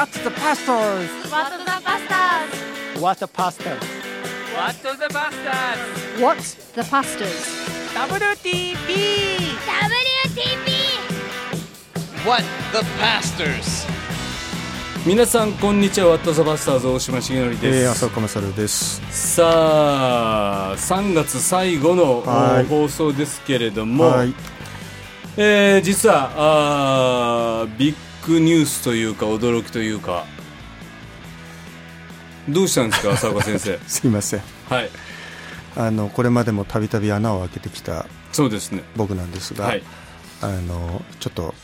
What's the pastors? What the Bastards? What the pastors? What the Bastards? What the Pastors? WTP! WTP! What the Pastors? 皆さんこんにちはワットザバスターズ大島重則です、えー、浅岡勝です。さあ3月最後のはい放送ですけれども、はい。えー実はあービッグニュースというか驚きというか。どうしたんですか 浅岡先生。すいません。はい。あのこれまでもたびたび穴を開けてきたそうですね。僕なんですが、はい。あのちょっと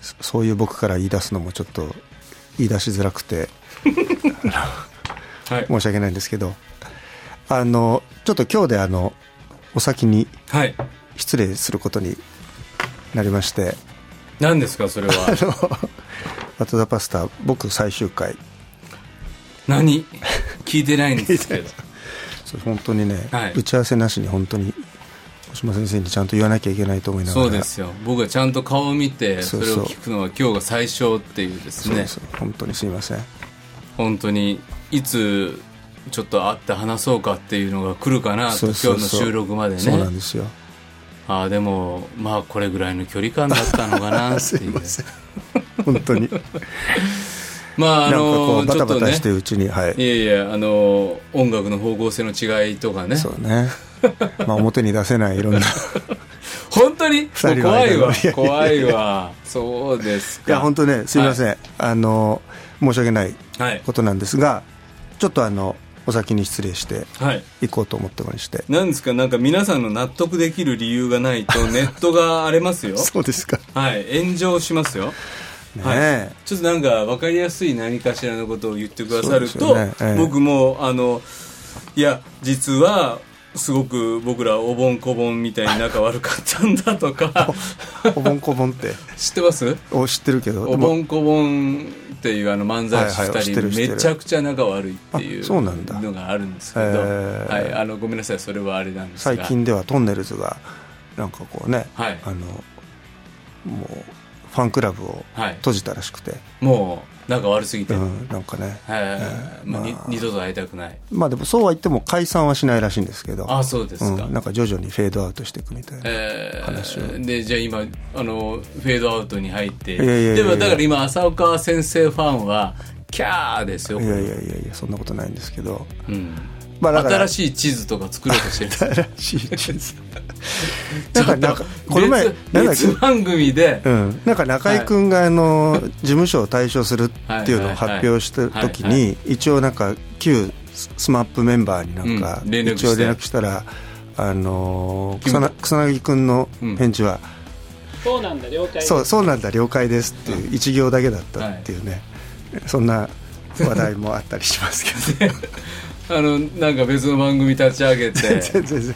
そそういう僕から言い出すのもちょっと言い出しづらくて はい。申し訳ないんですけど、あのちょっと今日であのお先にはい。失礼することになりまして、何ですかそれあはのバトダパスタ僕最終回。何？聞いてないんですけど。それ本当にね、はい。打ち合わせなしに本当に大島先生にちゃんと言わなきゃいけないと思いながら。そうですよ。僕はちゃんと顔を見てそれそう。そうを聞くのは今日が最初っていうですね。そうです本当にすいません。本当にいつちょっと会って話そうかっていうのが来るかなとそうそうそう。今日の収録までそうなんねですよああでもまあこれぐらいの距離感だったのかなって すいいうません。本当に。まああのうバタバタしてるうちにはい。いやいやあの音楽の方向性の違いとかね。そうね。まあ表に出せないいろんな。い 本当に？怖いわ。怖いわ。そうですか。や本当ねすいません、あの申し訳ないはい。ことなんですがちょっとあのお先に失礼してはい。いこうと思ってまして。なんですか？なんか皆さんの納得できる理由がないと ネットが荒れますよ。そうですか。はい。炎上しますよ。ねはい。え、ちょっとなんか分かりやすい何かしらのことを言ってくださると、ね。ええ。僕もあのいや実はすごく僕らおぼんこぼんみたいに仲悪かったんだとか。おぼんこぼんって。知ってます？お知ってるけど。おぼんこぼんっていうあの漫才師はいはい知っ2人めちゃくちゃ仲悪いっていうのがあるんですけど、へー。はい、あのごめんなさいそれはあれなんですが。最近ではトンネルズがなんかこうね、はい。あのもうファンクラブをはい。閉じたらしくて、もう仲悪すぎて、うん、なんかね、二度と会いたくない。まあでもそうは言っても解散はしないらしいんですけど。あそうですか、うん、なんか徐々にフェードアウトしていくみたいな、え話を。ー、でじゃあ今あのフェードアウトに入って。でもだから今浅岡先生ファンはキャーですよ、いやいやいやいやそんなことないんですけど。うんまあだから新しい地図とか作ろうとしてる新しい地図。なんかなんかこの前別なんだっけ？別番組で、うん、なんか中居君があの事務所を退所するっていうのを発表した時に一応なんか旧スマップメンバーになんか一応連絡したらあのー君草な草薙君の返事はそうなんだ了解そうそうなんだ了解ですっていう一行だけだったっていうね。そんな話題もあったりしますけど あのなんか別の番組立ち上げて。全然全然。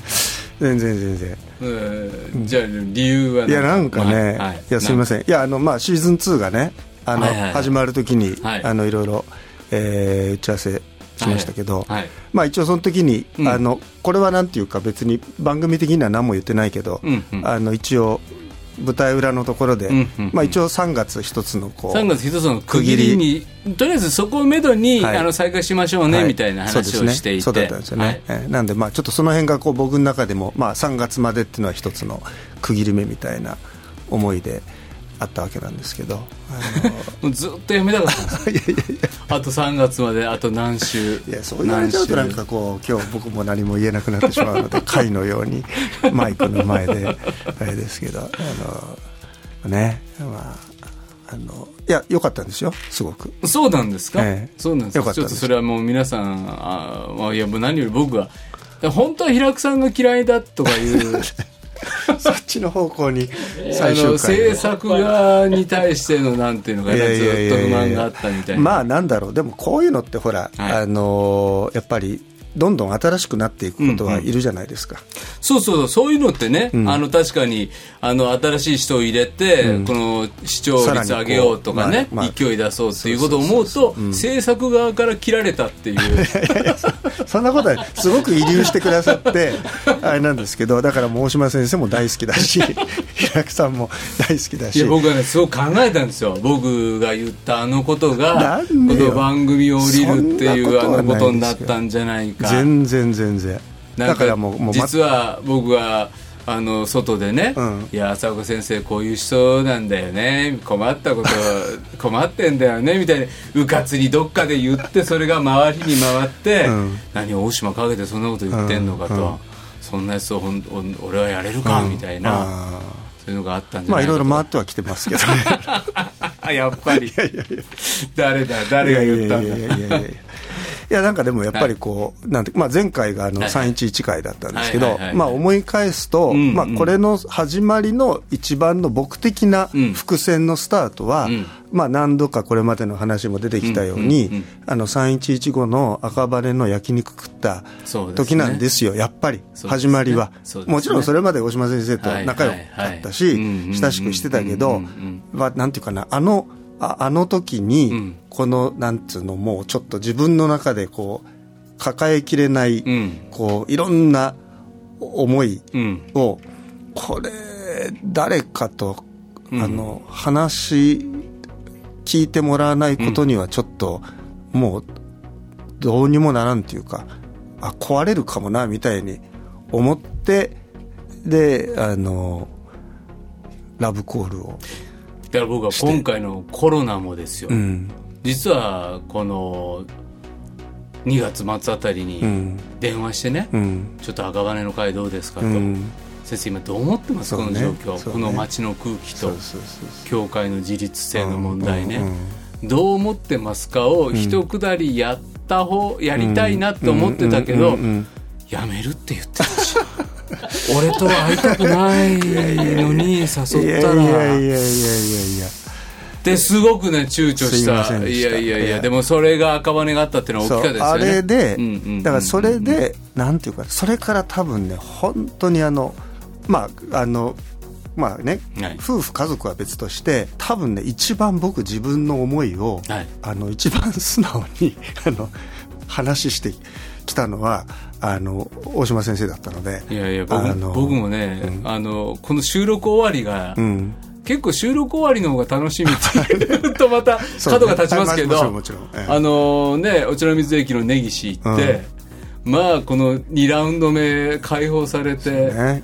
全然全然。うん。じゃあ理由はいやなんかね、まあはい。い、やすみません。いやあのまあシーズン2がねあの、はいはいはい。始まる時に、はい。あのいろいろ、えー打ち合わせしましたけど、はい。まあ一応その時に、うん。あのこれはなんていうか別に番組的には何も言ってないけど、うんうん。あの一応舞台裏のところで、まあ一応3月一つのこう3月一つの区切りに。とりあえずそこをめどに、はい。あの再開しましょうね、はい。みたいな話をしていてそうですね。そうだったんですよね、はい。えーなんでまあちょっとその辺がこう僕の中でも、まあ、3月までっていうのは一つの区切り目みたいな思いであったわけなんですけど、あのずっとやめたかった いやいやいや。あと3月まであと何週。いやそう言われちゃうとなんかこう今日僕も何も言えなくなってしまうので貝のように マイクの前であれですけどあのねまああのいや良かったんですよすごく。そうなんですか、ええ。そうなんですよかちょっとそれはもう皆さんあ、まあ、いやもう何より僕が本当は平久さんが嫌いだとかいう そっちの方向にあ最終の制回作側に対してのなんていうのかなずっと不満があったみたいな。まあなんだろう。でもこういうのってほら、はい。あのやっぱりどんどん新しくなっていくことはいるじゃないですか、そうそうそう。そういうのってね、ん。あの確かにあの新しい人を入れて、この視聴率上げようとかね、まあまあ勢い出そうっていうことを思うと制作側から切られたっていう。そんなことはすごく遺留してくださってあれなんですけどだから大島先生も大好きだし平木さんも大好きだし。いや僕はねすごく考えたんですよ。僕が言ったあのことがこの番組を降りるっていうあのことになったんじゃないか。全然全然だなんからもう実は僕はあの外でね、うん。いや浅岡先生こういう人なんだよね困ったこと 困ってんだよねみたいなうかつにどっかで言ってそれが周りに回って、うん。何大島かけてそんなこと言ってんのかと、うん。うん。そんなやつをほんお俺はやれるか、みたいな。あそういうのがあったんーまあじゃないいかと。ろいろ回ってはきてますけどね。あやっぱり。誰だ誰が言ったんだいやなんかでもやっぱりこう、なんてまあ、前回があのはいはい。311回だったんですけどまあ思い返すと、まあ、これの始まりの一番の僕的なうん。伏線のスタートは、うん。まあ、何度かこれまでの話も出てきたように、あの311後の赤羽の焼肉食った時なんですよ、やっぱり、始まりは、もちろんそれまで大島先生と仲良かったし、親しくしてたけうんどまあ、なんていうかな、あの、ああの時に、うん。この、なんつうの、もうちょっと自分の中でこう、抱えきれない、うん。こう、いろんな思いうん。を、これ、誰かと、うん。あの、話、聞いてもらわないことにはちょっと、もう、どうにもならんっていうか、あ、壊れるかもな、みたいに思って、で、あの、ラブコールを。だから僕は今回のコロナもですよ、うん。実はこの2月末あたりにうん。電話してね、うん。ちょっと赤羽の会どうですかと、うん。先生今どう思ってます、ね。この状況、ね。この街の空気と教会の自立性の問題ね、どう思ってますかを一くだりやった方やりたいなと思ってたけど、やめるって言ってた。し俺とは会いたくないのに誘ったいやいやいやいらやいやいや。ですごくね躊躇した。いやいやいいやや。でもそれが赤羽があったっていうのは大きかったですよね。あれで、うんうんうんうん。だからそれでなんていうかそれから多分ね本当にあのまああのまあね、はい。夫婦家族は別として多分ね一番僕自分の思いを、はい。あの一番素直にあの話してきたのはあの大島先生だったのでいやいや僕もね、うん。あのこの収録終わりが、うん。結構収録終わりの方が楽しみっていうとまた 角が立ちますけど、あまあもちろんもちろん。ええ。あのねお茶の水駅の根岸行って、まあこの2ラウンド目解放されて、ね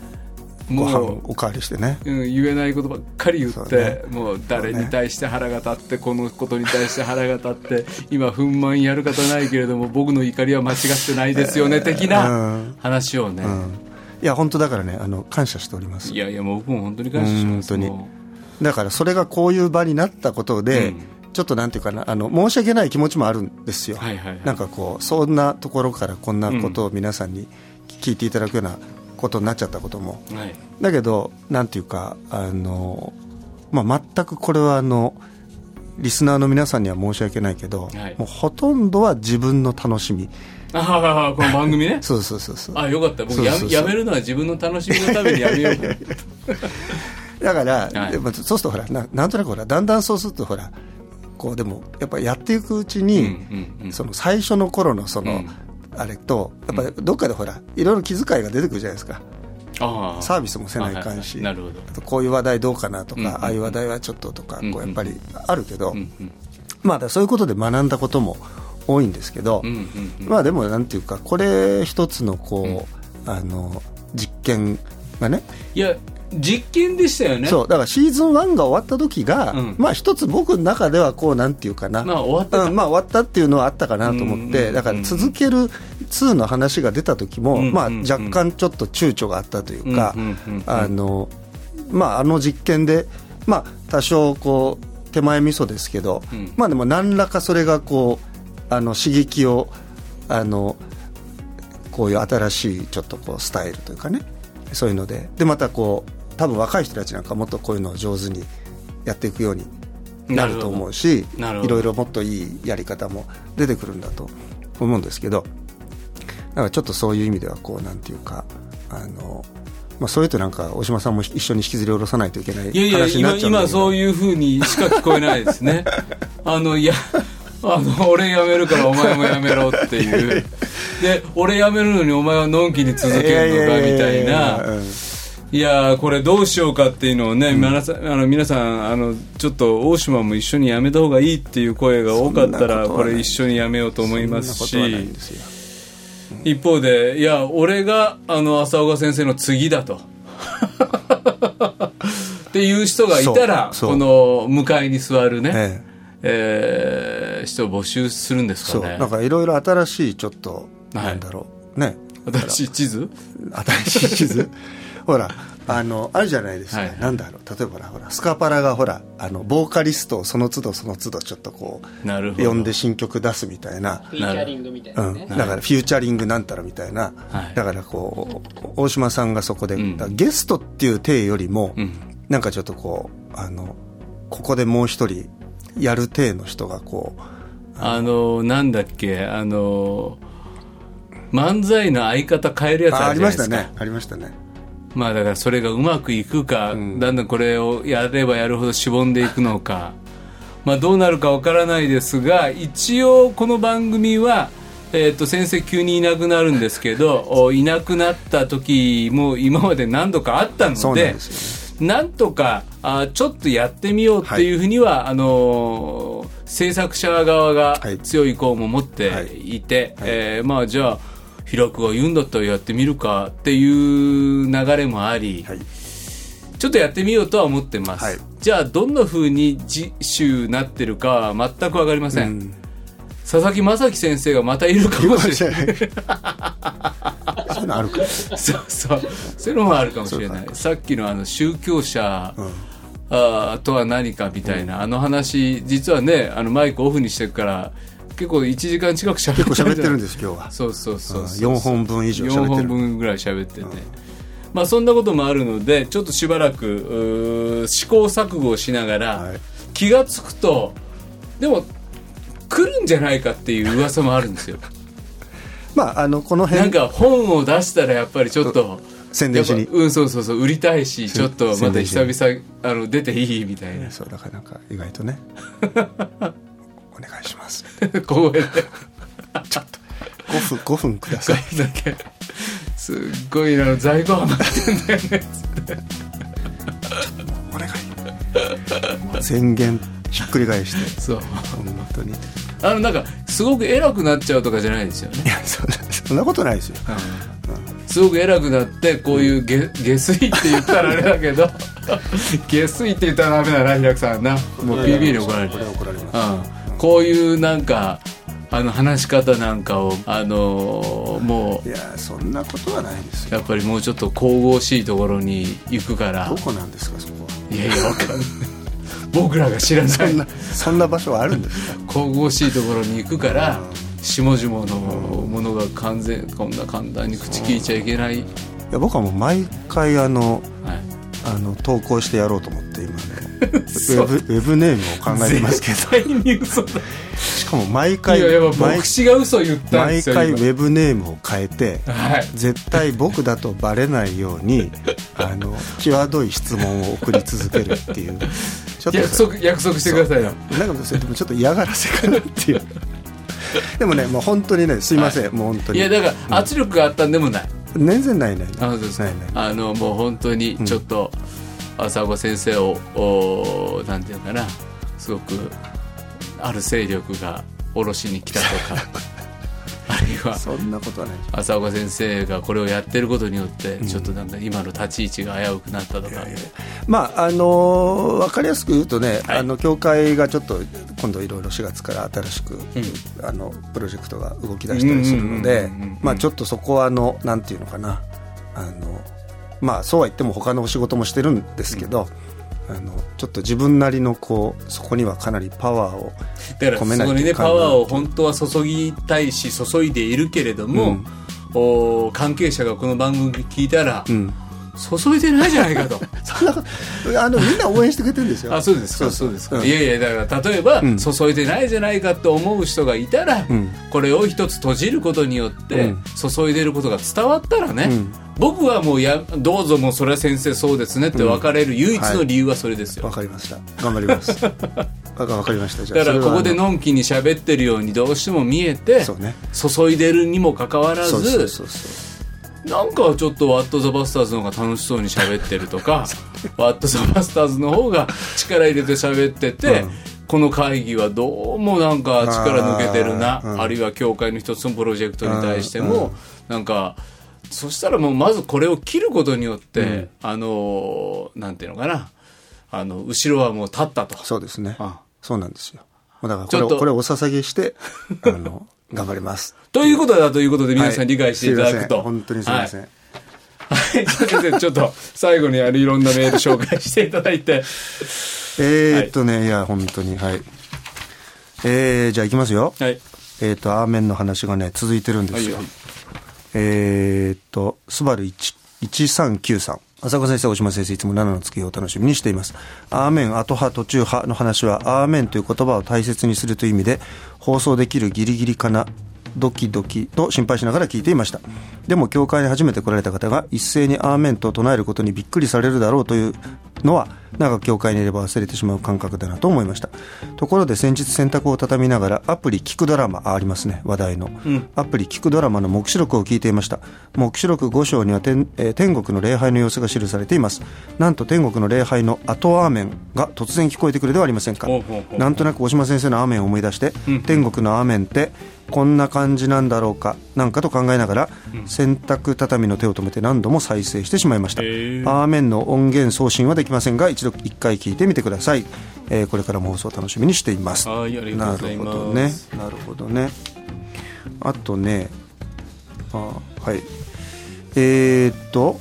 ご飯もおかわりしてね。う、うん、言えないことばっかり言って、ね。もう誰に対して腹が立ってこのことに対して腹が立って今憤懣やる方ないけれども僕の怒りは間違ってないですよね的うなん。話をね、うん。いや本当だからねあの感謝しております。いやいやもう僕も本当に感謝します本当に。もだからそれがこういう場になったことで、うん。ちょっとなんていうかなあの申し訳ない気持ちもあるんですよ、はいはいはいなんかこうそんなところからこんなことを皆さんに聞いていただくようなことになっちゃったことも。うはい。だけどなんていうかあの、まあ、全くこれはあのリスナーの皆さんには申し訳ないけど、はい。もうほとんどは自分の楽しみ。ああこの番組ね。そうそうそうそう。あよかった。僕ややめるのは自分の楽しみのためにやめよう だから、はい。でもそうするとほらななんとなくほらだんだんそうするとほらこうでもやっぱやっていくうちに、うんうんうん。その最初の頃のその、うんあれとやっぱりどっかでほらいろいろ気遣いが出てくるじゃないですか。ああ。サービスもせないかんし、はいはい。なるほど。あとこういう話題どうかなとか、うんうんああいう話題はちょっととか、うんうん。こうやっぱりあるけど、うんうんまあそういうことで学んだことも多いんですけど、うんうんうん。まあでもなんていうかこれ一つのこう、あの実験がねいや実験でしたよね。そうだからシーズン1が終わった時が、うん。まあ一つ僕の中ではこうなんていうかな、まあ終わってた。うんまあ終わったっていうのはあったかなと思って、だから続ける2の話が出た時も、まあ若干ちょっと躊躇があったというか、あのまああの実験でまあ多少こう手前味噌ですけど、うん。まあでも何らかそれがこうあの刺激をあのこういう新しいちょっとこうスタイルというかねそういうので。でまたこう多分若い人たちなんかもっとこういうのを上手にやっていくようになると思うしいろいろもっといいやり方も出てくるんだと思うんですけどだからちょっとそういう意味ではこうなんていうかあの、まあ、それとなんか大島さんも一緒に引きずり下ろさないといけないいやいや話にな今っちゃうんだけど。今そういうふうにしか聞こえないですね。あのいやあの俺辞めるからお前も辞めろっていう。で俺辞めるのにお前はのんきに続けるのかみたいな。うんいやーこれどうしようかっていうのをね、皆さんあの皆さんあのちょっと大島も一緒にやめた方がいいっていう声が多かったらこれ一緒にやめようと思いますし。一方でいや俺があの浅岡先生の次だと。っていう人がいたらこの向かいに座るね、ええ。ー人を募集するんですかね。なんかいろいろ新しいちょっとはい。なんだろう。ね。新しい地図？新しい地図？ほらあのあるじゃないですか、はい。なんだろう。例えばほらほらスカパラがほらあのボーカリストをその都度その都度ちょっとこうなるほど。呼んで新曲出すみたいな。フィーチャリングみたいうん、なね。だからフューチャリングなんたらみたいな、はい。だからこう大島さんがそこで、うん。ゲストっていう体よりも、うん。なんかちょっとこうあのここでもう一人やる体の人がこうあのなんだっけあの漫才の相方変えるやつあありあるじゃないですか。ましたね。ありましたねまあだからそれがうまくいくか、うん。だんだんこれをやればやるほどしぼんでいくのか。まあどうなるかわからないですが一応この番組はえー、と先生急にいなくなるんですけど おいなくなった時も今まで何度かあったのでなんですよね。なんとかあちょっとやってみようっていうふうには、あのー制作者側がはい。強い意向も持ってい。て、えーまあじゃあ平久が言うんだったらやってみるかっていう流れもあり、はい。ちょっとやってみようとは思ってます、はい。じゃあどんなふうに次週なってるかは全く分かりません、うん。佐々木正樹先生がまたいるかもしれない。そういうのあるか。らそうそう。そういうのもあるかもしれない。さっきのあの宗教者、うん。あーとは何かみたいな、あの話実はねあのマイクオフにしてるから結構1時間近く喋って結構喋ってるんでです今日は。そうそうそうそう。4本分以上4喋ってる。本分ぐらい喋ってて、まあそんなこともあるのでちょっとしばらく試行錯誤をしながら、はい。気が付くとでも来るんじゃないかっていう噂もあるんですよ。まああのこのなん辺か本を出したらやっぱりちょっと宣伝しに。うんそうそうそう。売りたいしちょっとまた久々あの出ていいみたいな。そうだからなんか意外とね お願いします。小声で5分5分ください。だけ。すっごいあの在庫余ってんだよね。お願い。宣言ひっくり返して。そう。本当に。いあのなんかすごく偉くなっちゃうとかじゃないですよね。やそんなことないですよ。すごく偉くなってこういう下下水って言ったらあれだけど 下水って言ったらダメだな平久さんな。もう PB に怒られる。これは怒られます。うん、こういうなんかあの話し方なんかをあのーもいやそんなことはないですよ。うやっぱりもうちょっと神々しいところに行くから。どこなんですかそこは。いやいやわかんない。僕らが知らない。そんなそんな場所はあるんですか？神々しいところに行くからう下々のものが完全こんな簡単に口聞いちゃいけない、いや僕はもう毎回あのはい、あの投稿してやろうと思って今ねウェブウェブネームを考えてますけど絶対に嘘だ。しかも毎い回やいや毎牧師が嘘言ったんで毎すよ今回ウェブネームを変えてはい。絶対僕だとバレないように あの際どい質問を送り続けるっていう。ちょっと約束約束してくださいよ。なんかそれでもちょっと嫌がらせかなっていう。でもねもう本当にねすいません、もう本当に。いやだから圧力があったんでもない、全然ないない。あのもう本当にちょっと浅岡先生を、おなんていうかな。すごくある勢力が下ろしに来たとか。あるいはそんなことはない。浅岡先生がこれをやってることによってちょっとなんか今の立ち位置が危うくなったとか、まああの分かりやすく言うとね、はい。あの教会がちょっと今度いろいろ4月から新しく、あのプロジェクトが動き出したりするのうんうんでちょっとそこはあのなんていうのかな。あのまあそうは言っても他のお仕事もしてるんですけど、あのちょっと自分なりのこうそこにはかなりパワーを込めないといかんなパワーを本当は注ぎたいし注いでいるけれども、お関係者がこの番組聞いたら、うん注いでないじゃないかと。そんなことあのみんな応援してくれてるんですよ。あそうですか。そうですか、うん。いやいやだから例えば、うん。注いでないじゃないかと思う人がいたら、ん。これを一つ閉じることによって、うん。注いでることが伝わったらね、うん。僕はもうやどうぞもうそれは先生そうですねって分かれる唯一の理由はそれですよ、わかりました。頑張ります。わかりました。じゃあだからここでのんきに喋ってるようにどうしても見えてね。注いでるにもかかわらあのそうそうずそうそうなんかちょっとワット・ザ・バスターズの方が楽しそうに喋ってるとか ワット・ザ・バスターズの方が 力入れて喋ってて、うん。この会議はどうもなんか力抜けてるなあ,、うん。るいは協会の一つのプロジェクトに対しても、なんかそしたらもうまずこれを切ることによって、あのーなんていうのかなあの後ろはもう立ったと。そうですね。あそうなんですよ。だからこれをこれをお捧げして あの頑張ります。ということだということで皆さはいん理解していただくと。すい本当にすいません、はい。はい、先生、ちょっと最後にあるいろんなメール紹介していただいて。えーっとね、い、や本当にはい。えー、じゃあいきますよ。はい。えーっとアーメンの話がね続いてるんですよ、はいはいえーっとスバル1393浅川先生、大島先生、いつも7の月を楽しみにしています。アーメン、後派、途中派の話は、アーメンという言葉を大切にするという意味で、放送できるギリギリかな、ドキドキと心配しながら聞いていました。でも、教会に初めて来られた方が、一斉にアーメンと唱えることにびっくりされるだろうというのは、なんか教会にいれば忘れてしまう感覚だなと思いました。ところで先日洗濯を畳みながらアプリ聞くドラマあありますね、話題の。アプリ聞くドラマの目視録を聞いていました。目視録5章には天,、えー天国の礼拝の様子が記されています。なんと天国の礼拝の後アーメンが突然聞こえてくるではありませんか。なんとなく大島先生のアーメンを思い出して、天国のアーメンってこんな感じなんだろうかなんかと考えながら、洗濯畳の手を止めて何度も再生してしまいました、アーメンの音源送信はできませんが一度一回聞いてみてください、えーこれからも放送を楽しみにしています。なるほどね。なるほどね。あとね。あはい。えー、っと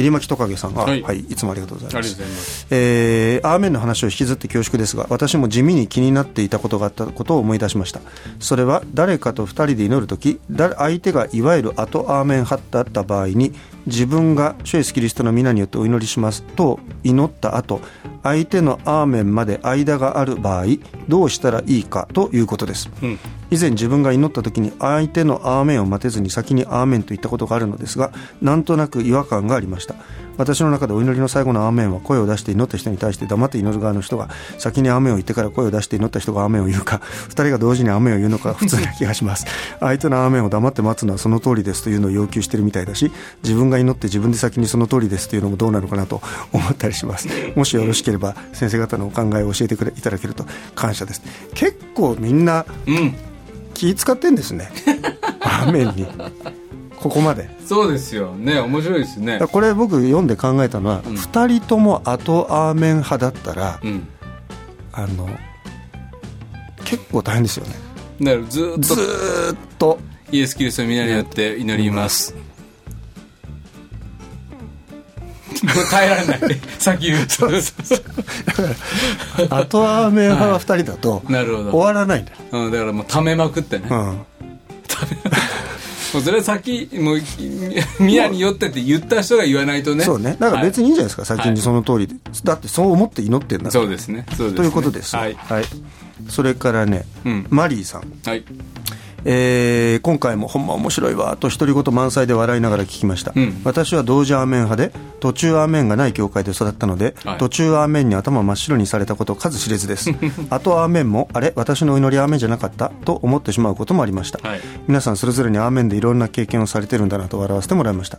えりまきトカゲさん。が、ははいい、い、つもありがとうございます。あ。えーアーメンの話を引きずって恐縮ですが私も地味に気になっていたことがあったことを思い出しました。それは誰かと2人で祈るとき相手がいわゆる後アーメン派だった場合に自分が主イエスキリストの皆によってお祈りしますと祈った後相手のアーメンまで間がある場合どうしたらいいかということです、以前自分が祈った時に相手のアーメンを待てずに先にアーメンと言ったことがあるのですがなんとなく違和感がありました私の中でお祈りの最後のアーメンは声を出して祈った人に対して黙って祈る側の人が先にアーメンを言ってから声を出して祈った人がアーメンを言うか 二人が同時にアーメンを言うのか 普通な気がします。相手のアーメンを黙って待つのはその通りですというのを要求してるみたいだし自分が祈って自分で先にその通りですというのもどうなのかなと思ったりします。もしよろしければ先生方のお考えを教えてくれいただけると感謝です。結構みんなうん。気使ってんですね。アーメンにここまでそうですよ。ね、面白いですね。これ僕読んで考えたのは、うん2人とも後アーメン派だったら、うん。あの結構大変ですよねだからずーっずとーっとイエス・キリストの皆によって祈ります。耐えられない。先言うと。後アーメン派は2人だとなるほど終わらないんだよ、うん、だからもう溜めまくってね。うん、それは先、もう、宮によってって言った人が言わないとね。そうねだから別に、にいいんじゃないですか、先にその通りでだってそう思って祈ってんだからそうですね。そうですね。ということです、はい。それからね、うんマリーさんはい。えー今回もほんま面白いわと独り言満載で笑いながら聞きました、うん。私は同時アーメン派で途中アーメンがない教会で育ったので、はい。途中アーメンに頭真っ白にされたこと数知れずです。あとアーメンもあれ私の祈りアーメンじゃなかったと思ってしまうこともありました、はい。皆さんそれぞれにアーメンでいろんな経験をされてるんだなと笑わせてもらいました。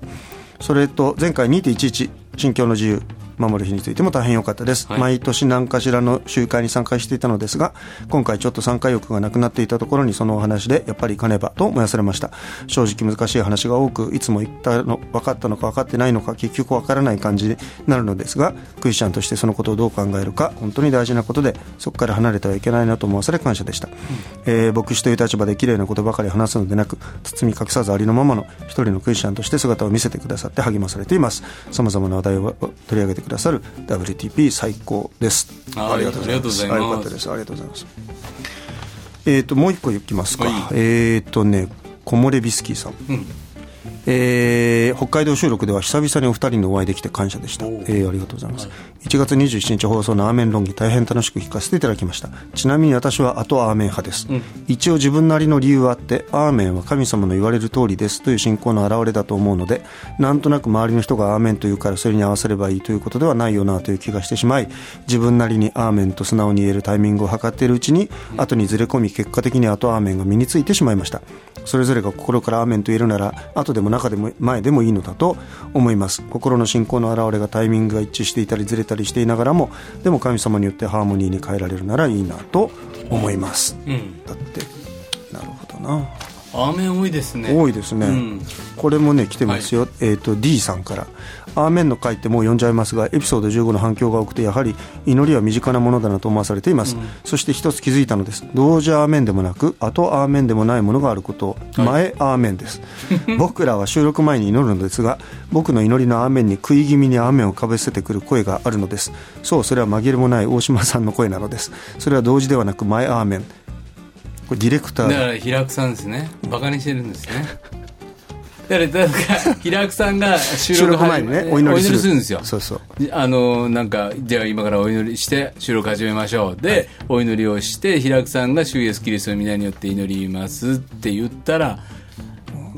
それと前回2.11信教の自由守る日についても大変良かったです、はい。毎年何かしらの集会に参加していたのですが今回ちょっと参加欲がなくなっていたところにそのお話でやっぱり行かねばと燃やされました？正直難しい話が多くいつも言ったの分かったのか分かってないのか結局分からない感じになるのですがクリスチャンとしてそのことをどう考えるか本当に大事なことでそこから離れてはいけないなと思わされ感謝でした、えー牧師という立場で綺麗なことばかり話すのでなく包み隠さずありのままの一人のクリスチャンとして姿を見せてくださって励まされています。さまざまな話題を取り上げてくださる WTP 最高です。はいありがとうございます。あよかったです。ありがとうございます。えっ、ともう一個いきますか、はい。えっ、とね木漏れビスキーさん、うんえー北海道収録では久々にお二人にお会いできて感謝でした、えーありがとうございます、1月27日放送のアーメン論議大変楽しく聞かせていただきました。ちなみに私は後アーメン派です、一応自分なりの理由はあってアーメンは神様の言われる通りですという信仰の表れだと思うのでなんとなく周りの人がアーメンと言うからそれに合わせればいいということではないよなという気がしてしまい自分なりにアーメンと素直に言えるタイミングを測っているうちに後にずれ込み結果的に後アーメンが身についてしまいました。それぞれが心からアーメンと言えるなら後でも中でも前でもいいのだと思います。心の信仰の表れがタイミングが一致していたりずれたりしていながらもでも神様によってハーモニーに変えられるならいいなと思います、うん。だってなるほどな。雨多いですね。多いですね、うん。これもね来てますよ、えっ、と D さんから「アーメン」の回ってもう読んじゃいますがエピソード15の反響が多くてやはり祈りは身近なものだなと思わされています、そして一つ気づいたのです。同時アーメンでもなく後アーメンでもないものがあること。を前アーメンです。僕らは収録前に祈るのですが僕の祈りのアーメンに食い気味にアーメンをかぶせてくる声があるのです。そうそれは紛れもない大島さんの声なのです。それは同時ではなく前アーメン。これディレクターだから平久さんですね。バカにしてるんですね。だからだから平久さんが収収録録前にねお祈りする。んですよ。そうそう。あのなんかじゃあ今からお祈りして収録始めましょう。で、お祈りをして平久さんが主イエスキリストの皆によって祈ります。って言ったら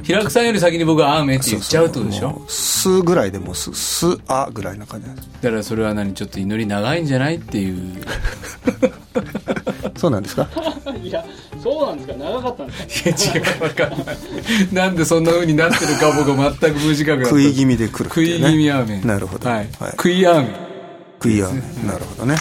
平久さんより先に僕は「アーメン」って言っちゃうってことでしょ？すぐらいでもうすすあぐらいな感じだからそれは何？ちょっと祈り長いんじゃない？っていう そうなんですか？いやそうなんですか？長かったんですか？いや違う分かんない。なんでそんな風になってるか僕は全く無自覚だった。食い気味で来るって食い気味アーメン。なるほど。はい、はい。食いアーメン。食いやなるほどね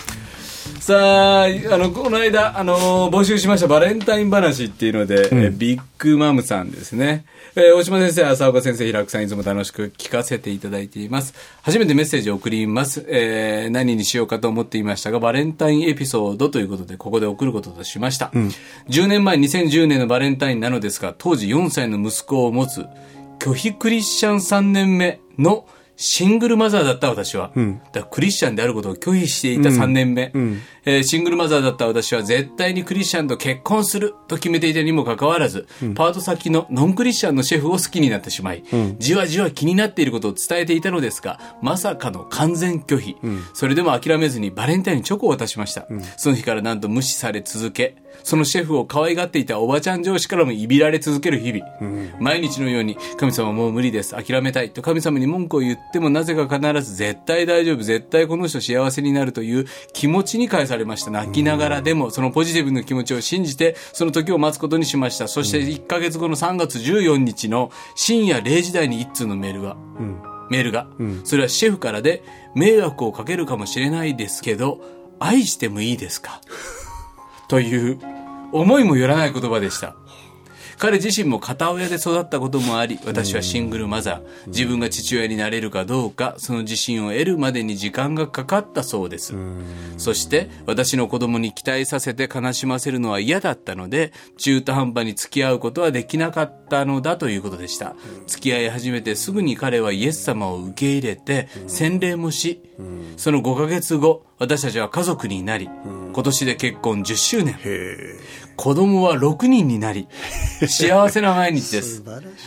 さあ、あの、この間、あの、募集しましたバレンタイン話っていうので、えビッグマムさんですね。えー大島先生、浅岡先生、平久さん、いつも楽しく聞かせていただいています。初めてメッセージを送ります。えー何にしようかと思っていましたが、バレンタインエピソードということで、ここで送ることとしました。10年前、2010年のバレンタインなのですが、当時4歳の息子を持つ、拒否クリスチャン3年目のシングルマザーだった私は、だからクリスチャンであることを拒否していた3年目、えーシングルマザーだった私は絶対にクリスチャンと結婚すると決めていたにもかかわらず、パート先のノンクリスチャンのシェフを好きになってしまい、じわじわ気になっていることを伝えていたのですが、まさかの完全拒否。それでも諦めずにバレンタインにチョコを渡しました。その日からなんと無視され続け、そのシェフを可愛がっていたおばちゃん上司からもいびられ続ける日々。毎日のように、神様もう無理です、諦めたいと神様に文句を言ってもなぜか必ず絶対大丈夫、絶対この人幸せになるという気持ちに返されました。泣きながらでも、そのポジティブな気持ちを信じて、その時を待つことにしました。そして1ヶ月後の3月14日の深夜0時台に一通のメールが、メールが、それはシェフからで迷惑をかけるかもしれないですけど、愛してもいいですか？という思いもよらない言葉でした。彼自身も片親で育ったこともあり、私はシングルマザー。自分が父親になれるかどうか、その自信を得るまでに時間がかかったそうです。そして、私の子供に期待させて悲しませるのは嫌だったので、中途半端に付き合うことはできなかったのだということでした。付き合い始めてすぐに彼はイエス様を受け入れて、洗礼もし、その5ヶ月後、私たちは家族になり、今年で結婚10周年。子供は6人になり、幸せな毎日です。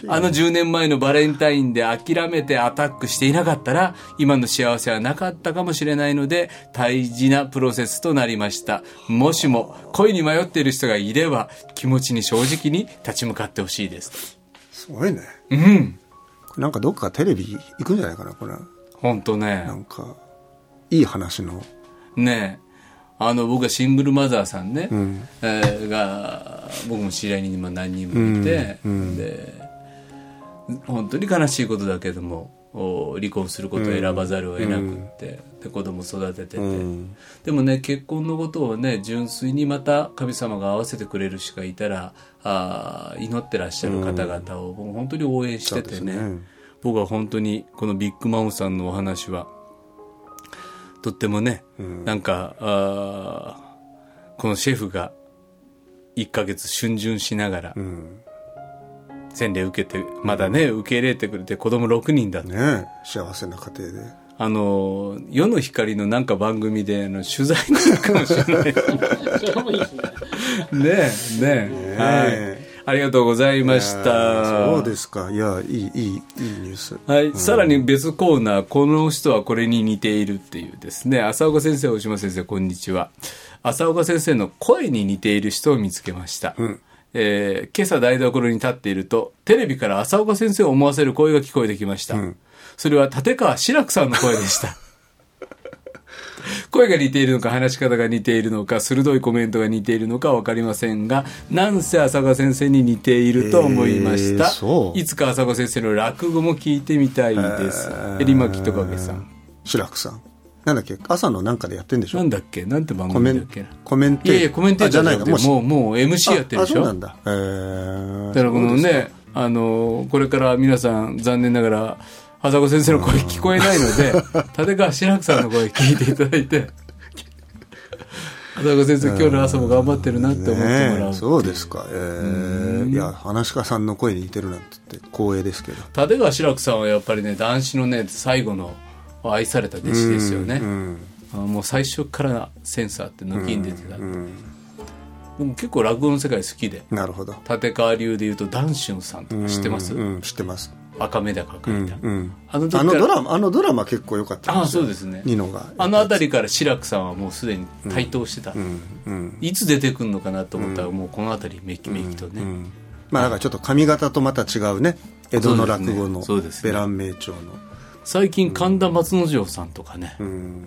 あの10年前のバレンタインで諦めてアタックしていなかったら、今の幸せはなかったかもしれないので、大事なプロセスとなりました。もしも恋に迷っている人がいれば、気持ちに正直に立ち向かってほしいです。すごいねうん。なんかどっかテレビ行くんじゃないかなこれほんとねな。んかいい話のねえ。あの僕はシングルマザーさんね、えーが僕も知り合いに今何人もいて、で本当に悲しいことだけどもお離婚することを選ばざるを得なくって、で子供育ててて、でもね結婚のことをね純粋にまた神様が合わせてくれる人がいたらあー祈ってらっしゃる方々を僕本当に応援しててね,、ね。僕は本当にこのビッグマムさんのお話はとってもね、なんかあーこのシェフが1ヶ月逡巡しながら、洗礼受けてまだね受け入れてくれて子供6人だってね幸せな家庭で。あの世の光のなんか番組であの取材になるかもしれない。ね。ねえ。ねえ。はいありがとうございましたーそうですかいやいいいいいいニュースはい、さらに別コーナー、この人はこれに似ているっていうですね、浅岡先生、大島先生、こんにちは。浅岡先生の声に似ている人を見つけました。えー今朝台所に立っていると、テレビから浅岡先生を思わせる声が聞こえてきました。それは立川志らくさんの声でした。声が似ているのか話し方が似ているのか鋭いコメントが似ているのか分かりませんがなんせ浅川先生に似ていると思いました、えーいつか浅川先生の落語も聞いてみたいです。えりまきとかげさん。志らくさん。なんだっけ？朝のなんかでやってんでしょ？なんだっけ？なんて番組だっけ？なコメンテいやいやコメンテーターじゃないのもうもう MC やってるでしょ？そうなんだ。へー。だからこのねあのこれから皆さん残念ながら浅子先生の声聞こえないので立川志らくさんの声聞いていただいて浅子先生今日の朝も頑張ってるなって思ってもらうねそうですかええいや話し家さんの声に似てるなんて言って光栄ですけど立川志らくさんはやっぱりね男子のね最後の愛された弟子ですよね、うんあもう最初からセンサーって抜きに出てた、僕結構落語の世界好きでなるほど立川流でいうと談春さんとか知ってます、うん知ってます赤目高書いた、うんあの時からあのドラマあのドラマ結構良かったああそうですね。ニノが。あの辺りから志らくさんはもうすでに台頭してた、うんうんいつ出てくるのかなと思ったら、もうこの辺りめきめきとね、うん。まあだからちょっと髪型とまた違うね。江戸の落語のそうですね。ベラン名調の。最近神田松之丞さんとかね。うん。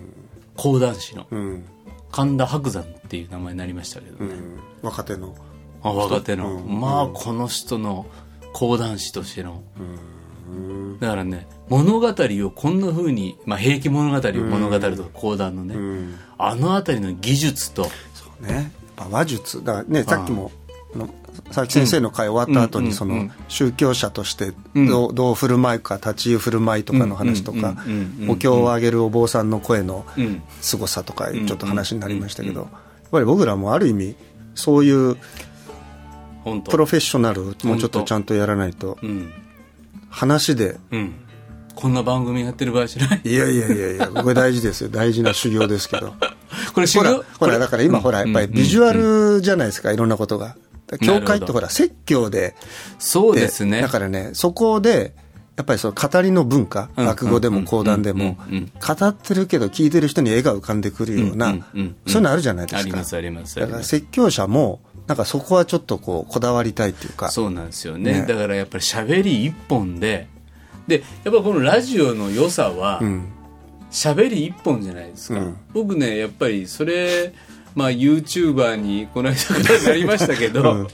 講談師の。うん。神田伯山っていう名前になりましたけどね、うん。若手の。あ若手の、うん。まあこの人の講談師としての、だからね物語をこんな風にまあ平家物語を物語るとか講談のね、うん。あの辺りの技術と。そうね。話術。だからねさっきも佐々木先生の会終わった後うん。にそのうん。うん宗教者としてうん。どうどう振る舞うか立ち居振る舞いとかの話とかお経をあげるお坊さんの声のうん。凄さとかん。ちょっと話になりましたけどうん。やっぱり僕らもある意味そういうプロフェッショナルもうちょっとちゃんとやらないと。うん話で。うん。こんな番組やってる場合じゃない。いやいやいやいやこれ大事ですよ。大事な修行ですけど。これ修ほら行ほらだから今ほらやっぱりビジュアルじゃないですかいろんなことが。教会ってほら説教で。そうですね。だからねそこでやっぱりその語りの文化うん落語でも講談でも語ってるけど聞いてる人に絵が浮かんでくるようなそういうのあるじゃないですか。ありますありますあだから説教者もなんかそこはちょっとこうこだわりたいっていうか。そうなんですよね。ね。だからやっぱり喋り一本で。でやっぱこのラジオの良さはうん。喋り一本じゃないですか、うん。僕ねやっぱりそれまあ YouTuber にこの間からなりましたけど、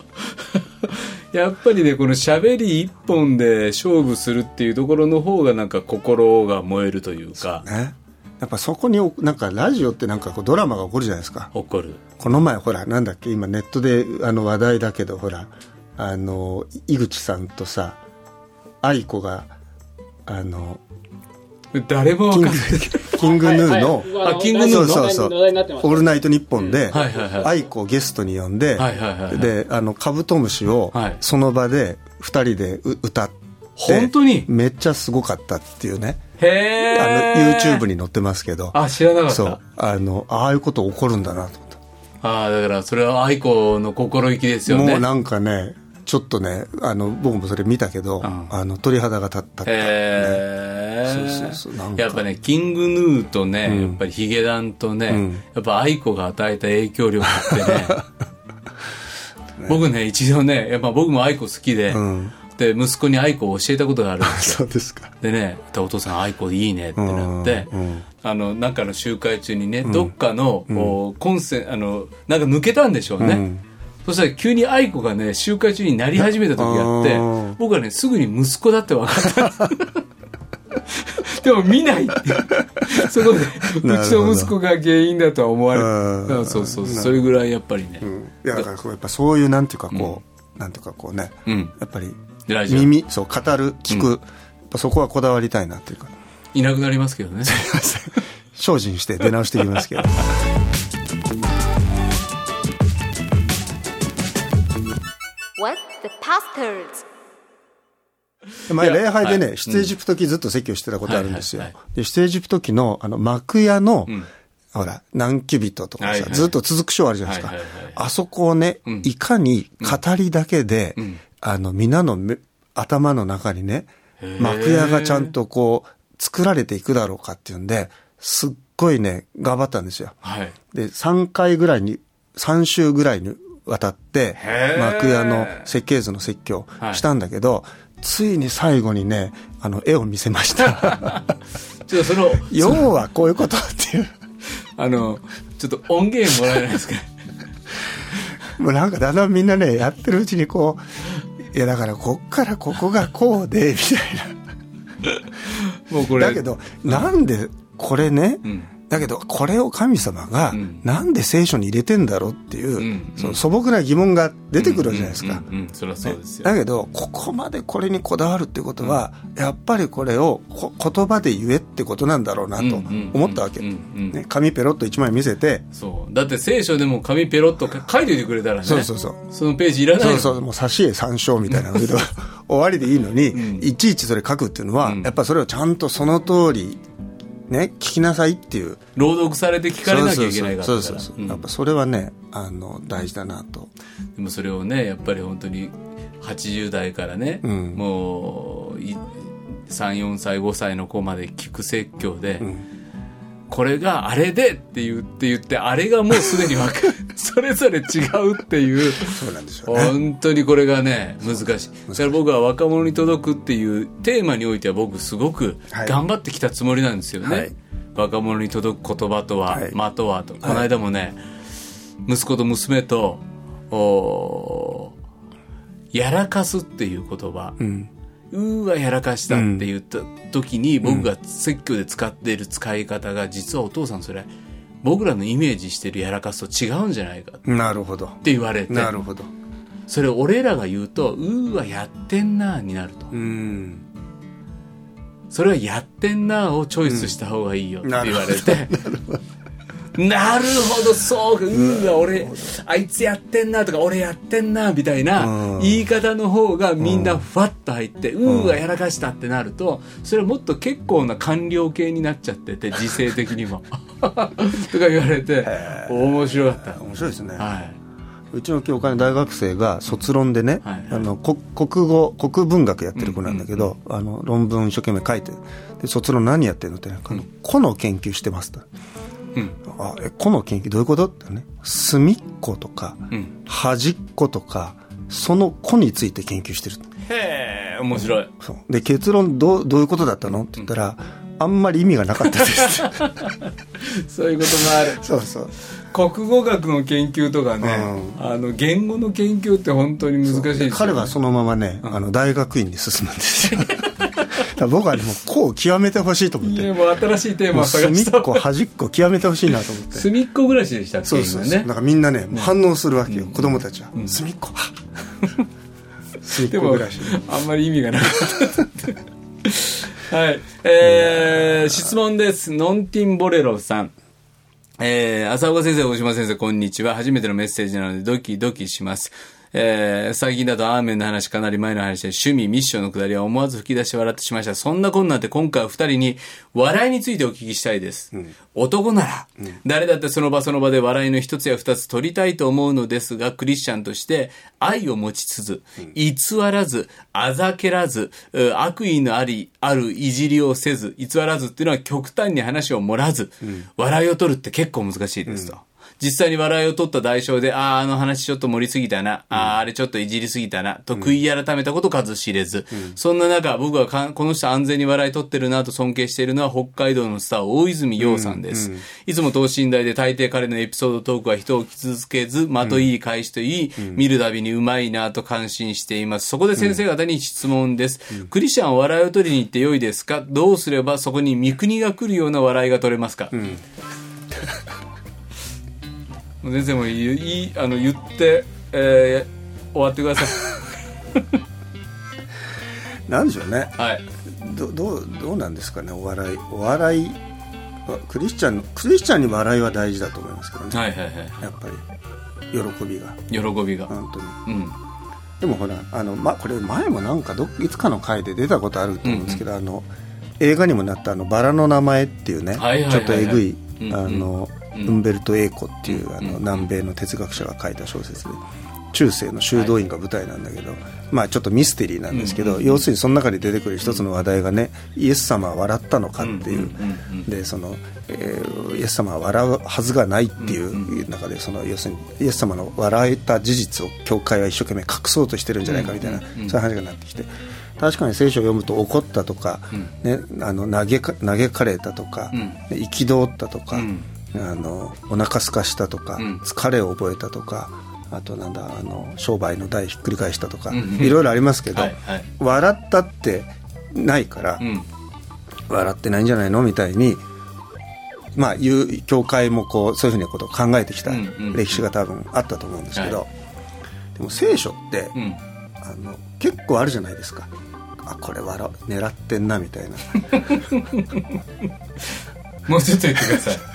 やっぱりねこの喋り一本で勝負するっていうところの方がなんか心が燃えるというか。ねやっぱそこになんかラジオってなんかこうドラマが起こるじゃないですか。怒る。この前ほらなんだっけ今ネットであの話題だけどほらあの井口さんとさ愛子があの誰もキング分かんない。キングヌーの、はいはい。あキングヌーの？そうそうそう。話題になってま「したオールナイトニッポン」ではいはいはい。愛子をゲストに呼んで、はいはいはいはい。であのカブトムシをはい。その場で2人でう歌って本当に？めっちゃすごかったっていうね。へあのえ YouTube に載ってますけど。あ知らなかった。そう。あのああいうこと起こるんだなと思った。ああだからそれは愛子の心意気ですよね。もうなんかねちょっとねあの僕もそれ見たけど、ん。あの鳥肌が立った、へえそうそうそうなんか。やっぱねキングヌーとね、うん。やっぱりヒゲダンとね、うん。やっぱ愛子が与えた影響力ってね。僕ね一度ねやっぱ僕も愛子好きで、うんで息子に愛子を教えたことがあるんですよ。そうですか。でねお父さん愛子いいねってなって、うんうん。あのなんかの集会中にね、どっかの、おコンセあのなんか抜けたんでしょうね、うん。そしたら急に愛子がね集会中になり始めた時があって僕はねすぐに息子だって分かった。でも見ない。ってそこでうちの息子が原因だとは思われうん。るそうそうそう。それぐらいやっぱりね、うん。いやだからやっぱそういうなんていうかこう、なんていうかこうね、うん。やっぱり耳そう語る聞く、やっぱそこはこだわりたいなっていうか。いなくなりますけどね。精進して出直していきますけど。What the pastors? 前礼拝でね、はい。出エジプト記ずっと説教してたことあるんですよ。で、出エジプト記の、あの、幕屋の、ん。ほら、何キュビットとかさ、はいはいずっと続く章あるじゃないですか。あそこをね、ん。いかに語りだけで、んあの、皆のめ頭の中にね幕屋がちゃんとこう、作られていくだろうかっていうんで、すっごいね、頑張ったんですよ。はいで、3回ぐらいに、3週ぐらいにわたって幕屋の設計図の説教したんだけど、ついに最後にね、あの、絵を見せました。ちょっとその 要はこういうことっていう。あのちょっと音源もらえないですかもうなんかだんだんみんなねやってるうちにこういやだからこっからここがこうでみたいもうこれ。なだけどなんでこれね、うんだけどこれを神様がうん。なんで聖書に入れてんだろうっていう、ん。その素朴な疑問が出てくるじゃないですか、うんうんうん。そりゃそうですよ、だけどここまでこれにこだわるってことは、やっぱりこれをこ言葉で言えってことなんだろうなと思ったわけ、紙ペロッと1枚見せて。そう。だって聖書でも紙ペロッと 書いておいてくれたらね。そうそうそう。そのページいらないの。そうそう。もう挿絵参照みたいなので 終わりでいいのに、ん。いちいちそれ書くっていうのは、うん。やっぱそれをちゃんとその通りね聞きなさいっていう。朗読されて聞かれなきゃいけないから。そうそうそう、うん。やっぱそれはねあの大事だなと。でもそれをねやっぱり本当に80代からね、うん。もう34歳5歳の子まで聞く説教で、んこれがあれでって言って言ってあれがもうすでに分かる。それぞれ違うっていう。そうなんですよね。本当にこれがね難しい。だから僕は若者に届くっていうテーマにおいては僕すごくはい。頑張ってきたつもりなんですよね、はい。若者に届く言葉とは、はい。間とはと。この間もね、息子と娘とおーやらかすっていう言葉、うんうーわやらかしたって言った時に僕が説教で使っている使い方が実はお父さんそれ僕らのイメージしてるやらかすと違うんじゃないか。ってなるほど。言われて。なるほど。それを俺らが言うとうーわやってんなーになると。うん。それはやってんなーをチョイスした方がいいよって言われて、なるほどそうか。うーわ俺あいつやってんなとか俺やってんなみたいなうん。言い方の方がみんなふわっと入ってうーわやらかしたってなるとそれはもっと結構な官僚系になっちゃってて時勢的にも。とか言われて面白かった。面白いですね、はうちの教会の大学生が卒論でね、はい。あのこ国語国文学やってる子なんだけど、あの論文一生懸命書いてで卒論何やってるのって、ね、あの研究してますと、うんあえ個の研究どういうことってね。隅っことか、うん。端っことかその個について研究してる。へえ面白い。そう。で結論どうどういうことだったの？って言ったら、あんまり意味がなかったです。そういうこともある。そうそう。国語学の研究とかね、あの言語の研究って本当に難しいですよ、ね、彼はそのままね、あの大学院に進むんですよ 僕はでも個を極めてほしいと思って。もう新しいテーマを探した。隅っこ端っこ極めてほしいなと思って。隅っこ暮らしでしたっけそうそうそう、今ねだからみんなね、反応するわけよ、子供たちは、隅っこ。は 隅っこ暮らし。あんまり意味がなかった はい。えー、質問です。ノンティンボレロさん。えー、浅岡先生、大島先生、こんにちは。初めてのメッセージなのでドキドキします。えー、最近だとアーメンの話、かなり前の話で、趣味、ミッションのくだりは思わず吹き出し笑ってしまいました。そんなこんなんで今回は二人に笑いについてお聞きしたいです。男なら、誰だってその場その場で笑いの一つや二つ取りたいと思うのですが、クリスチャンとして愛を持ちつつ、偽らず、あざけらず、う悪意のあり、あるいじりをせず、偽らずっていうのは極端に話を盛らず、笑いを取るって結構難しいですと。実際に笑いを取った代償で、ああ、あの話ちょっと盛りすぎたな、ああ、あれちょっといじりすぎたな、と悔い改めたこと数知れず、そんな中、僕はかこの人安全に笑い取ってるなと尊敬しているのは北海道のスター、大泉洋さんです。いつも等身大で大抵彼のエピソードトークは人を傷つけず、的いい返しといい、見るたびにうまいなと感心しています。そこで先生方に質問です。クリスチャンは笑いを取りに行って良いですか？どうすればそこに三国が来るような笑いが取れますか、もう 先生もいいいいあの言って、えー終わってくださ なんでしょうねい。はい。どどうどうなんですかねお笑いお笑いはクリスチャンのクリスチャンに笑いは大事だと思いますけどね、はいはいはやっぱり喜びがい。喜びが。本当にうん。でもほらあの、ま、これ前もなんかどいつかの回で出たことあると思うんですけど、あの映画にもなったあの「バラの名前」っていうね、はいはいはいはいちょっとえぐい、うんあの、うんウンベルト・エーコっていうあの、うん南米の哲学者が書いた小説で中世の修道院が舞台なんだけど、まあちょっとミステリーなんですけど、要するにその中で出てくる一つの話題がね、イエス様は笑ったのかっていう、うんうんうんうん。でその、えーイエス様は笑うはずがないっていう中でその要するにイエス様の笑えた事実を教会は一生懸命隠そうとしてるんじゃないかみたいな、うんうんうん。そういう話がなってきて確かに聖書を読むと怒ったとか、ね、あの嘆か嘆かれたとか、うん。ったとか、うんあのお腹すかしたとか、うん。疲れを覚えたとかあとなんだあの商売の代ひっくり返したとか、うんうん。いろいろありますけど、はいはい。笑ったってないから、うん。笑ってないんじゃないのみたいにまあいう教会もこうそういうふうなことを考えてきた歴史が多分あったと思うんですけど、はでも聖書って、うん。あの結構あるじゃないですか。あこれ笑狙ってんなみたいな。もうちょっと言ってください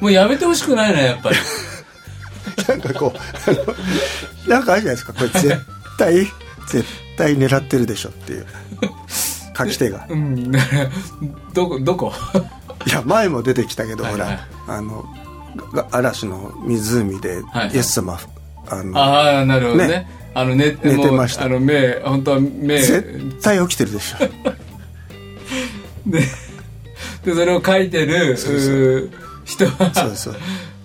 もうやめてほしくないなやっぱり。なんかこうあのなんかあるじゃないですか。これ絶対 絶対狙ってるでしょっていう。書き手が。うん。どこどこ？いや前も出てきたけど、ほらあのが嵐の湖ではいイエス様、あのああなるほどね。ね。あの寝寝てました。あの目本当は目。絶対起きてるでしょ。ででそれを書いてるそうそう。う人は。そうそう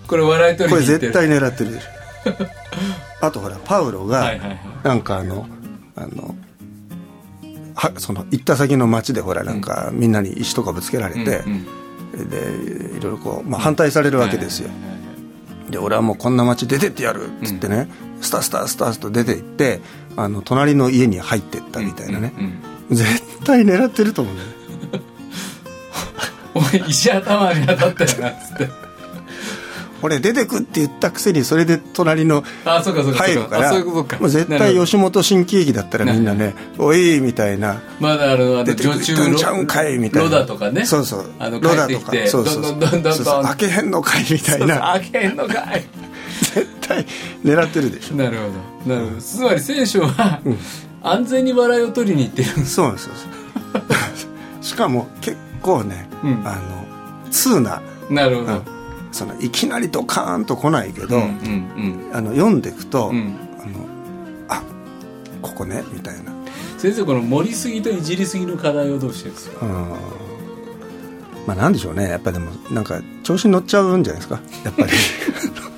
これ笑い取これりに行ってる。絶対狙ってる。あとほらパウロが、なんかあのあのはその行った先の町でほらなんか、みんなに石とかぶつけられて、うんでいろいろこう、まあ、反対されるわけですよ、で俺はもうこんな町出てってやるっつってね、スタスタスタスと出て行ってあの隣の家に入ってったみたいなね、絶対狙ってると思うんだよね 石頭に当たったよなっつって。俺出てくって言ったくせにそれで隣のあそうかそうか入るからもう絶対吉本新喜劇だったらみんなね「おい」みたいな。まだあのあの女中ったんちゃうんかいみたいな。ロダとかね。そうそう。あのロダとか。そうそう。どんどん開けへんのかいみたいな。開けへんのかい絶対狙ってるでしょ。なるほど。なるほど。つまり聖書は、安全に笑いを取りに行ってる。そうなんですよ。しかも結構ね、うん。あの通な、なるほど、うん。そのいきなりドカーンと来ないけど、うんうんあの読んでいくと、うん。うんあのあここねみたいな。先生この盛りすぎといじりすぎの課題をどうしてるんですか？うん。まあなんでしょうね。やっぱでもなんか調子に乗っちゃうんじゃないですか？やっぱり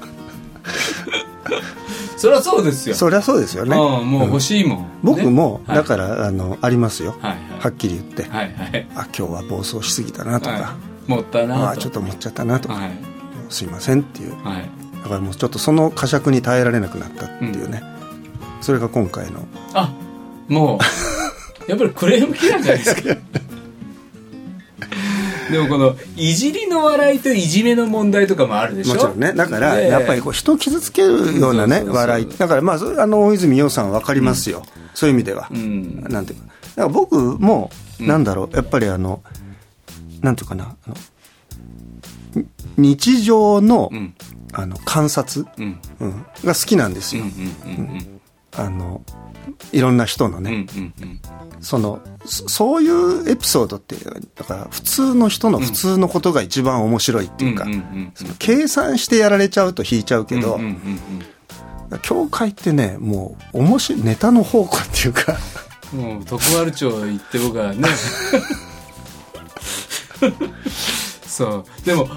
そりゃそうですよ。そりゃそうですよね。うんもう欲しいもん、僕も、ね。だからあのありますよ、はいはい。はっきり言って、はいはい。あ今日は暴走しすぎたなとか、はい。持ったなと。あちょっと持っちゃったなとか、はい。すいませんっていう。はい。だからもうちょっとその呵責に耐えられなくなったっていうね、それが今回の。あもう。やっぱりクレーム来たんじゃないですか でもこのいじりの笑いといじめの問題とかもあるでしょ？もちろんね。だからやっぱりこう人を傷つけるようなね笑い。だからまああの大泉洋さん分かりますよ、そういう意味では、うん。なんていうか。だから僕も、なんだろう。やっぱりあのなんていうかな。日常の,、うん。あの観察、うん。うん。が好きなんですよ、うんうん。うん。あのいろんな人のね、そのそそういうエピソードってだから普通の人の普通のことが一番面白いっていうか、計算してやられちゃうと引いちゃうけど、教会ってねもう面白いネタの宝庫っていうかうんもう徳丸町行って僕はね。そう。でも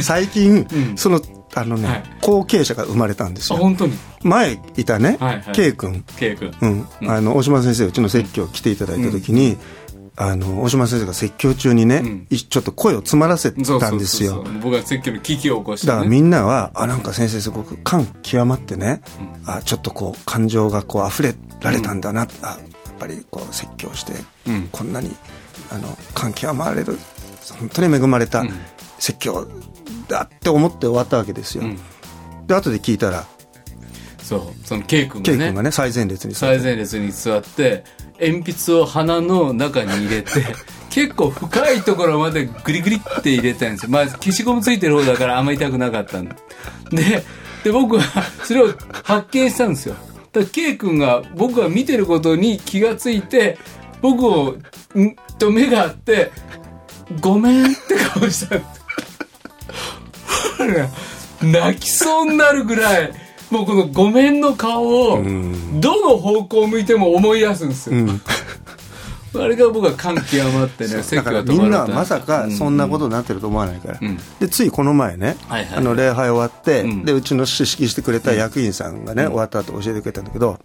最近、うん。そのあのね、はい。後継者が生まれたんですよ。あ本当に？前いたね、はいはい。K 君、K 君。うん。うん。あの大島先生うちの説教来ていただいた時に、あの大島先生が説教中にね、うん。いちょっと声を詰まらせたんですよ。そうそうそう。そう僕は説教の危機を起こして、ね、だからみんなは、あ、なんか先生すごく感極まってね、あ、ちょっとこう感情がこう溢れられたんだな、あ、やっぱりこう説教して、うん。こんなに、あの、感極まれる、本当に恵まれたうん説教だって思って終わったわけですよ。うん。で、後で聞いたら、そうその K 君がね。君がね、最前列に座っ最て前列に座って鉛筆を鼻の中に入れて 結構深いところまでグリグリって入れたんですよ。まあ消しゴムついてる方だからあんま痛くなかったんで。でで僕はそれを発見したんですよ。だから K 君が僕が見てることに気がついて僕をんと目があって「ごめん」って顔したんですほら泣きそうになるぐらい。もうこの「ごめん」の顔をどの方向を向いても思い出すんですよ、うん。あれが僕は感極まってね席だからみんなはまさかそんなこととになってると思わないから、うん。でついこの前ね、はいはいあの礼拝終わって、うん。でうちの指揮してくれた役員さんがね、終わった後教えてくれたんだけど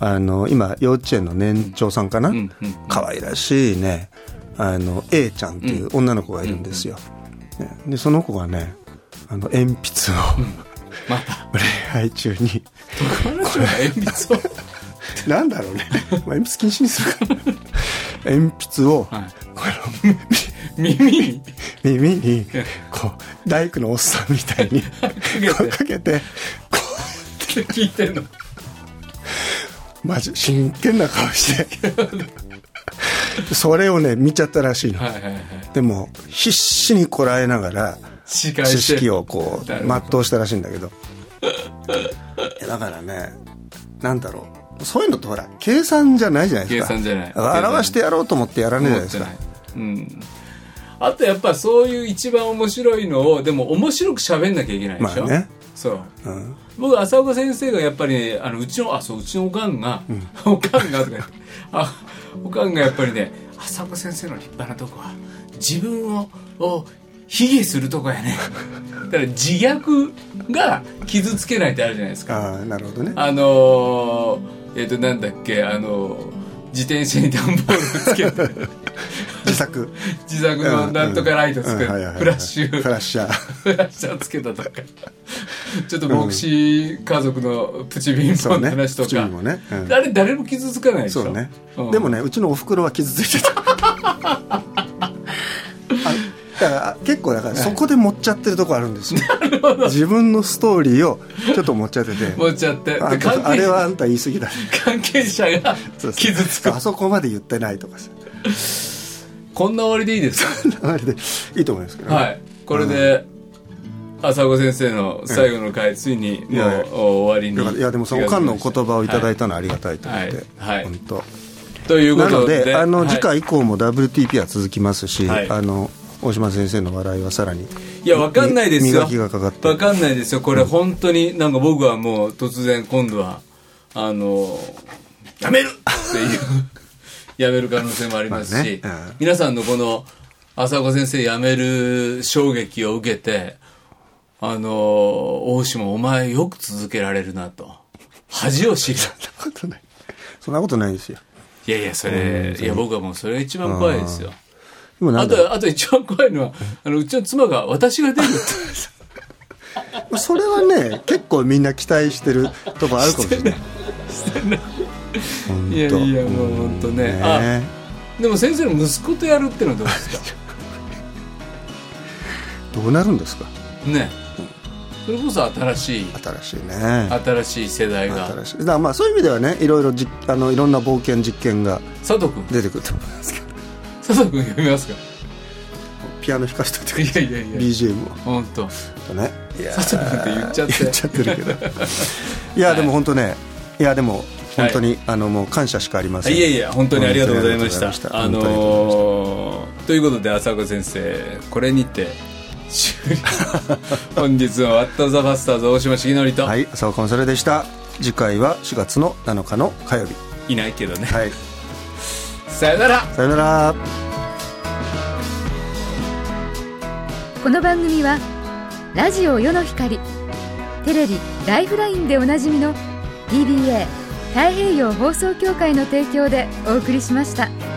あの今幼稚園の年長さんかな、うんうん可愛らしいねあの A ちゃんっていう女の子がいるんですよ、ね。でその子がねあの鉛筆を、また。礼拝中に。この人が鉛筆を。なんだろうね、まあ、鉛筆禁止にするか。鉛筆を、はい。耳に？耳に こう大工のおっさんみたいにけて。こうかけてこ聞いてんの？うマジ真剣な顔して。それをね見ちゃったらしいの、はいはいはい。でも必死にこらえながら知識をこう全うしたらしいんだけど。だからねなんだろう。そういうのってほら計算じゃないじゃないですか。計算じゃない。表してやろうと思ってやらないじゃないですか。うん。あとやっぱそういう一番面白いのをでも面白く喋んなきゃいけないでしょ、まあね。そう。うん。僕浅岡先生がやっぱりねあのうちのあそううちのおかんが、おかんがとかあおかんがやっぱりね浅岡先生の立派なとこは自分をを卑下するとこやね。だから自虐が傷つけないってあるじゃないですか。ああなるほどね。あのー、えっ、となんだっけあのー自転車に段ボールつけて。自作。自作のなんとかライトつけフラッシュ。フラッシャー。フラッシャーつけたとか。ちょっと牧師家族のプチビンポンの話とか、ね。ね。うん。誰誰も傷つかないでしょ。そうね、ん。でもねうちのおふくろは傷ついてたから結構だからそこで持っちゃってるとこあるんですよ。自分のストーリーをちょっと持っちゃってて。持っちゃって。ああれはあんた言い過ぎだ関係者が傷つく。あそこまで言ってないとかさ。こんな終わりでいいですか？あれでいいと思いますけどね、はい。これで浅岡先生の最後の回ついにもう終わりにいやでもそのおかんの言葉をいただいたのはありがたいと思って、はい。はい。本当。ということで。であのはい。次回以降も WTP は続きますし、はい。あの大島先生の笑いはさらにいやわかんないですよ。磨きがかかって。わかんないですよ。これ本当になんか僕はもう突然今度はあのやめる！っていう やめる可能性もありますし、まあね。うん。皆さんのこの浅岡先生辞める衝撃を受けてあの大島お前よく続けられるなと。恥を知るそんなことない。そんなことないですよ。いやいやそれいや僕はもうそれが一番怖いですよ。でもなんだあとあと一番怖いのはあのうちの妻が私が出るって。それはね結構みんな期待してるとこあるかもしれない。いやいやもう本当ね。ね。あでも先生の息子とやるってのはどうですか？どうなるんですか？ね。それこそ新しい。新しいね。新しい世代が。新しい。だからまあそういう意味ではねいろいろじあのいろんな冒険実験が佐藤君。出てくると思いますけど佐藤君読みますかピアノ弾かせておいてくいやいやいや BGM を本当。とね。いや佐藤君って言っちゃって。言っちゃってるけど。いやでも本当ねいやでも本当に、あのもう感謝しかありません。いやいや本当にありがとうございました。あのーということで浅岡先生これにて終了。本日は「ワット・ザ・バスターズ」大島重則と、はい浅岡まされでした。次回は4月の7日の火曜日。いないけどね、はいさよならさよならこの番組はラジオ世の光テレビ「ライフライン」でおなじみの TBA 太平洋放送協会の提供でお送りしました。